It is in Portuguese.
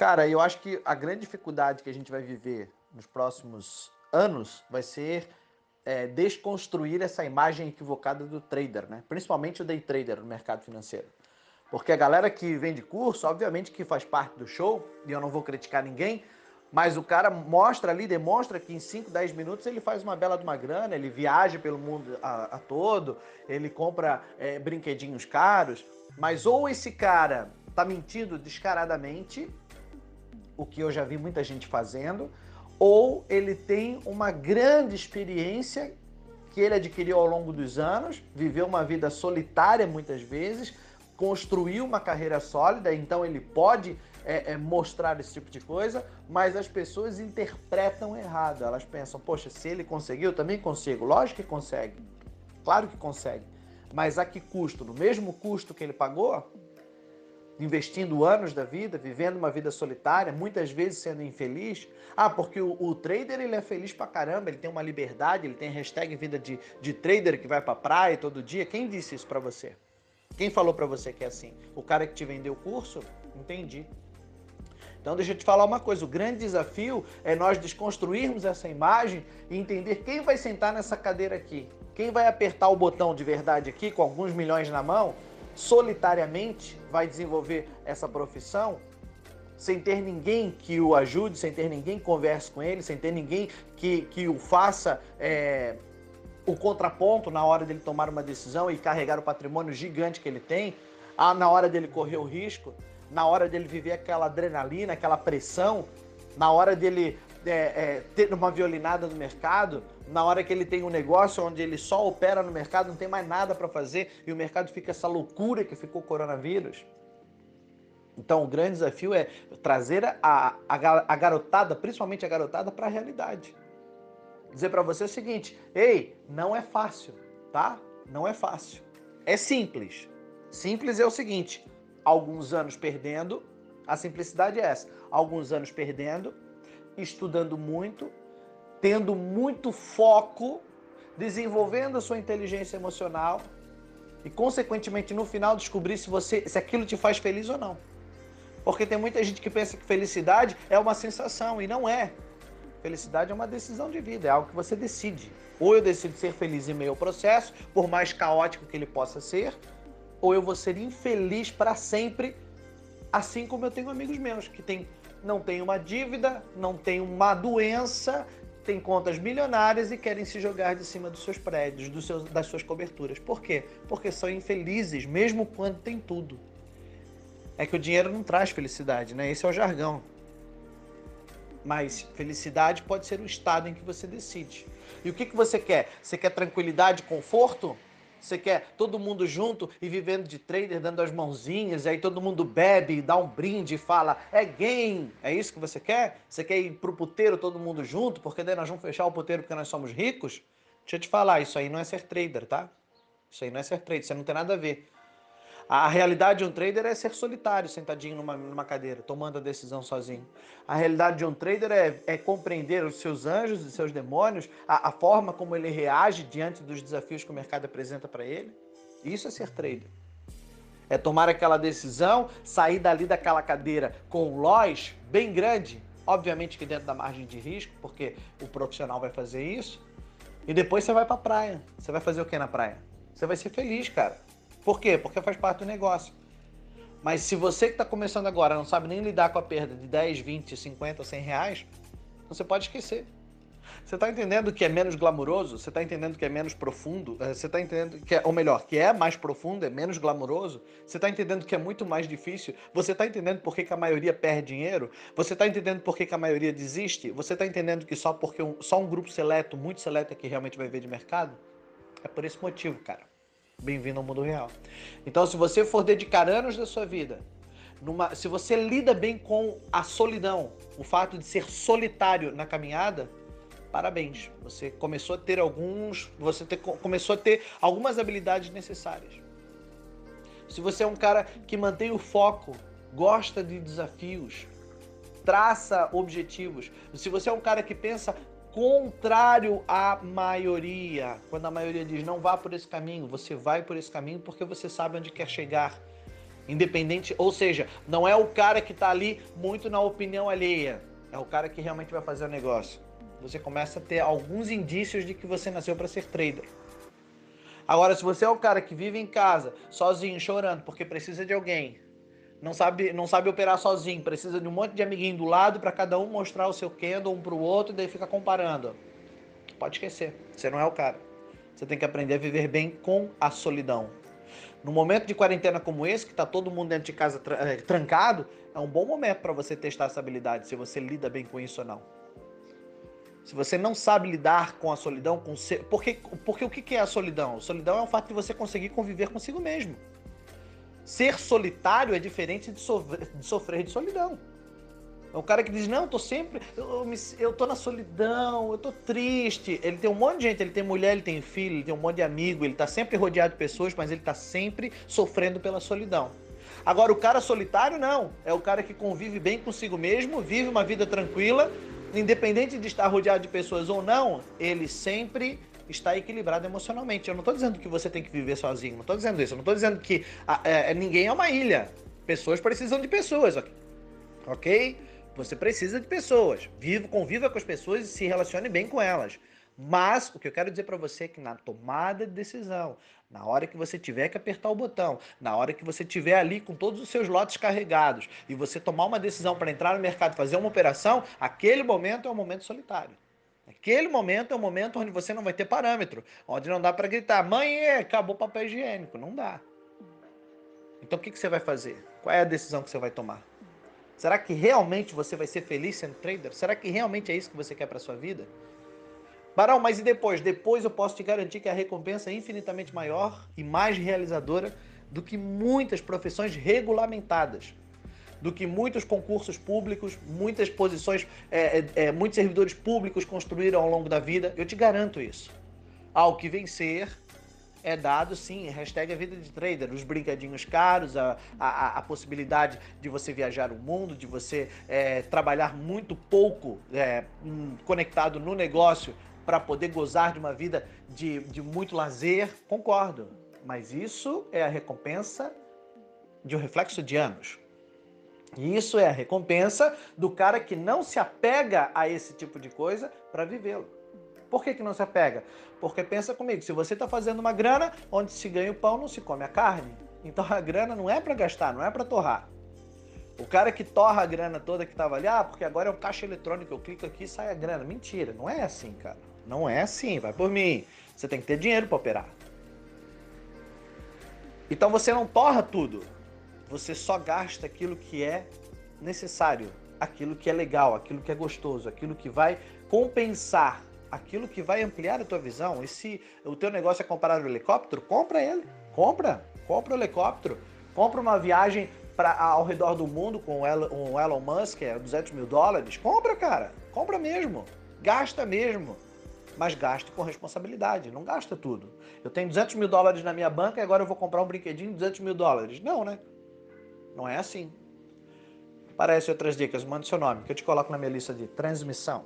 Cara, eu acho que a grande dificuldade que a gente vai viver nos próximos anos vai ser é, desconstruir essa imagem equivocada do trader, né? Principalmente o day trader no mercado financeiro. Porque a galera que vende curso, obviamente que faz parte do show, e eu não vou criticar ninguém, mas o cara mostra ali, demonstra que em 5, 10 minutos ele faz uma bela de uma grana, ele viaja pelo mundo a, a todo, ele compra é, brinquedinhos caros, mas ou esse cara tá mentindo descaradamente, o que eu já vi muita gente fazendo, ou ele tem uma grande experiência que ele adquiriu ao longo dos anos, viveu uma vida solitária muitas vezes, construiu uma carreira sólida, então ele pode é, é, mostrar esse tipo de coisa, mas as pessoas interpretam errado. Elas pensam, poxa, se ele conseguiu, eu também consigo. Lógico que consegue. Claro que consegue. Mas a que custo? No mesmo custo que ele pagou? Investindo anos da vida, vivendo uma vida solitária, muitas vezes sendo infeliz. Ah, porque o, o, trader ele é feliz pra caramba, ele tem uma liberdade, ele tem hashtag vida de, de trader que vai pra praia todo dia. Quem disse isso para você? Quem falou para você que é assim? O cara que te vendeu o curso? Entendi. Então deixa eu te falar uma coisa, o grande desafio é nós desconstruirmos essa imagem e entender quem vai sentar nessa cadeira aqui. Quem vai apertar o botão de verdade aqui com alguns milhões na mão solitariamente vai desenvolver essa profissão sem ter ninguém que o ajude, sem ter ninguém que converse com ele, sem ter ninguém que, que o faça é, o contraponto na hora dele tomar uma decisão e carregar o patrimônio gigante que ele tem, na hora dele correr o risco, na hora dele viver aquela adrenalina, aquela pressão, na hora dele é, é, ter uma violinada no mercado, na hora que ele tem um negócio onde ele só opera no mercado, não tem mais nada para fazer e o mercado fica essa loucura que ficou o coronavírus. Então, o grande desafio é trazer a, a, a garotada, principalmente a garotada, para a realidade. Dizer para você o seguinte: ei, não é fácil, tá? Não é fácil. É simples. Simples é o seguinte: alguns anos perdendo, a simplicidade é essa. Alguns anos perdendo, estudando muito, tendo muito foco, desenvolvendo a sua inteligência emocional e, consequentemente, no final descobrir se você se aquilo te faz feliz ou não. Porque tem muita gente que pensa que felicidade é uma sensação e não é. Felicidade é uma decisão de vida, é algo que você decide. Ou eu decido ser feliz em meio ao processo, por mais caótico que ele possa ser, ou eu vou ser infeliz para sempre, assim como eu tenho amigos meus que tem, não têm uma dívida, não têm uma doença, têm contas milionárias e querem se jogar de cima dos seus prédios, dos seus, das suas coberturas. Por quê? Porque são infelizes, mesmo quando tem tudo. É que o dinheiro não traz felicidade, né? Esse é o jargão. Mas felicidade pode ser o estado em que você decide. E o que, que você quer? Você quer tranquilidade, conforto? Você quer todo mundo junto e vivendo de trader, dando as mãozinhas, e aí todo mundo bebe, dá um brinde e fala, é game. É isso que você quer? Você quer ir pro puteiro todo mundo junto, porque daí nós vamos fechar o puteiro porque nós somos ricos? Deixa eu te falar, isso aí não é ser trader, tá? Isso aí não é ser trader, isso não tem nada a ver. A realidade de um trader é ser solitário, sentadinho numa, numa cadeira, tomando a decisão sozinho. A realidade de um trader é, é compreender os seus anjos e seus demônios, a, a, forma como ele reage diante dos desafios que o mercado apresenta para ele. Isso é ser trader. É tomar aquela decisão, sair dali daquela cadeira com um loss bem grande, obviamente que dentro da margem de risco, porque o profissional vai fazer isso, e depois você vai para a praia. Você vai fazer o que na praia? Você vai ser feliz, cara. Por quê? Porque faz parte do negócio. Mas se você que está começando agora não sabe nem lidar com a perda de 10, 20, 50, 100 reais, você pode esquecer. Você está entendendo que é menos glamuroso? Você está entendendo que é menos profundo? Eh, você está entendendo que é, ou melhor, que é mais profundo, é menos glamuroso? Você está entendendo que é muito mais difícil? Você está entendendo por que, que, a maioria perde dinheiro? Você está entendendo por que, que, a maioria desiste? Você está entendendo que só porque um, só um grupo seleto, muito seleto, é que realmente vai ver de mercado? É por esse motivo, cara. Bem-vindo ao mundo real. Então, se você for dedicar anos da sua vida, numa, se você lida bem com a solidão, o fato de ser solitário na caminhada, parabéns. Você começou a ter alguns, você começou a ter algumas habilidades necessárias. Se você é um cara que mantém o foco, gosta de desafios, traça objetivos, se você é um cara que pensa contrário à maioria. Quando a maioria diz não vá por esse caminho, você vai por esse caminho porque você sabe onde quer chegar. Independente, ou seja, não é o cara que está ali muito na opinião alheia, é o cara que realmente vai fazer o negócio. Você começa a ter alguns indícios de que você nasceu para ser trader. Agora, se você é o cara que vive em casa, sozinho, chorando, porque precisa de alguém, não sabe, não sabe operar sozinho, precisa de um monte de amiguinho do lado para cada um mostrar o seu candle um para o outro e daí fica comparando. Pode esquecer, você não é o cara. Você tem que aprender a viver bem com a solidão. No momento de quarentena como esse, que está todo mundo dentro de casa eh, trancado, é um bom momento para você testar essa habilidade, se você lida bem com isso ou não. Se você não sabe lidar com a solidão, com porque, porque o que é a solidão? A solidão é o fato de você conseguir conviver consigo mesmo. Ser solitário é diferente de, sofrer de, sofrer de solidão. É um cara que diz, não, eu tô sempre, eu, me, eu tô na solidão, eu tô triste. Ele tem um monte de gente, ele tem mulher, ele tem filho, ele tem um monte de amigo, ele tá sempre rodeado de pessoas, mas ele tá sempre sofrendo pela solidão. Agora, o cara solitário, não. É o cara que convive bem consigo mesmo, vive uma vida tranquila, independente de estar rodeado de pessoas ou não, ele sempre está equilibrado emocionalmente. Eu não estou dizendo que você tem que viver sozinho, não estou dizendo isso. Eu não estou dizendo que ah, é, ninguém é uma ilha. Pessoas precisam de pessoas, ok? Você precisa de pessoas. Viva, conviva com as pessoas e se relacione bem com elas. Mas o que eu quero dizer para você é que na tomada de decisão, na hora que você tiver que apertar o botão, na hora que você tiver ali com todos os seus lotes carregados e você tomar uma decisão para entrar no mercado, fazer uma operação, aquele momento é um momento solitário. Aquele momento é um momento onde você não vai ter parâmetro, onde não dá para gritar, mãe, acabou o papel higiênico. Não dá. Então o que, que você vai fazer? Qual é a decisão que você vai tomar? Será que realmente você vai ser feliz sendo trader? Será que realmente é isso que você quer para sua vida? Barão, mas e depois? Depois eu posso te garantir que a recompensa é infinitamente maior e mais realizadora do que muitas profissões regulamentadas, do que muitos concursos públicos, muitas posições, é, é, é muitos servidores públicos construíram ao longo da vida. Eu te garanto isso. Ao que vencer é dado sim, hashtag a vida de trader, os brincadinhos caros, a, a, a possibilidade de você viajar o mundo, de você é, trabalhar muito pouco é, conectado no negócio para poder gozar de uma vida de, de muito lazer, concordo. Mas isso é a recompensa de um reflexo de anos. E isso é a recompensa do cara que não se apega a esse tipo de coisa para vivê-lo. Por que, que não se apega? Porque pensa comigo, se você está fazendo uma grana, onde se ganha o pão, não se come a carne. Então a grana não é para gastar, não é para torrar. O cara que torra a grana toda que estava ali, ah, porque agora é um caixa eletrônico, eu clico aqui e sai a grana. Mentira, não é assim, cara. Não é assim, vai por mim. Você tem que ter dinheiro para operar. Então você não torra tudo. Você só gasta aquilo que é necessário, aquilo que é legal, aquilo que é gostoso, aquilo que vai compensar, aquilo que vai ampliar a tua visão. E se o teu negócio é comprar um helicóptero, compra ele. Compra, compra o helicóptero. Compra uma viagem pra, ao redor do mundo com o Elon, Elon Musk, é 200 mil dólares. Compra, cara. Compra mesmo. Gasta mesmo mas gaste com responsabilidade, não gasta tudo. Eu tenho 200 mil dólares na minha banca e agora eu vou comprar um brinquedinho de 200 mil dólares. Não, né? Não é assim. Parece outras dicas, mande seu nome, que eu te coloco na minha lista de transmissão.